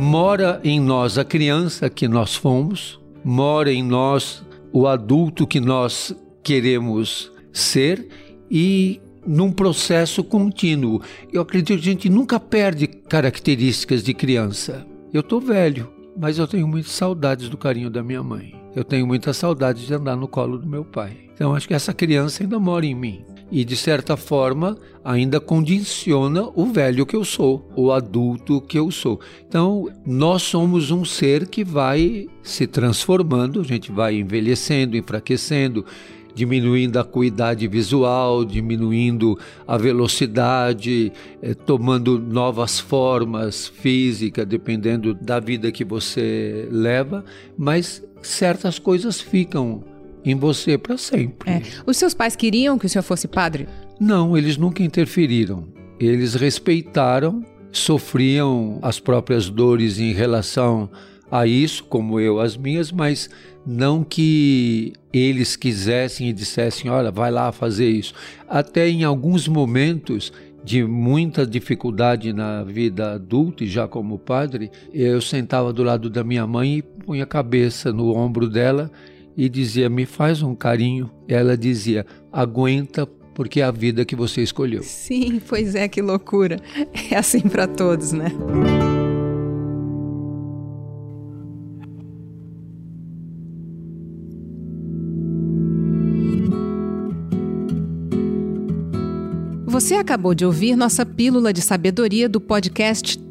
mora em nós a criança que nós fomos, mora em nós o adulto que nós queremos ser e num processo contínuo. Eu acredito que a gente nunca perde características de criança. Eu estou velho, mas eu tenho muitas saudades do carinho da minha mãe. Eu tenho muitas saudades de andar no colo do meu pai. Então acho que essa criança ainda mora em mim. E de certa forma ainda condiciona o velho que eu sou, o adulto que eu sou. Então nós somos um ser que vai se transformando, a gente vai envelhecendo, enfraquecendo, diminuindo a acuidade visual, diminuindo a velocidade, eh, tomando novas formas físicas, dependendo da vida que você leva, mas certas coisas ficam em você para sempre. É. Os seus pais queriam que o senhor fosse padre? Não, eles nunca interferiram. Eles respeitaram, sofriam as próprias dores em relação a isso, como eu as minhas, mas não que eles quisessem e dissessem, olha, vai lá fazer isso. Até em alguns momentos de muita dificuldade na vida adulta e já como padre, eu sentava do lado da minha mãe e punha a cabeça no ombro dela e dizia: "Me faz um carinho". Ela dizia: "Aguenta porque é a vida que você escolheu". Sim, pois é, que loucura. É assim para todos, né? Você acabou de ouvir nossa pílula de sabedoria do podcast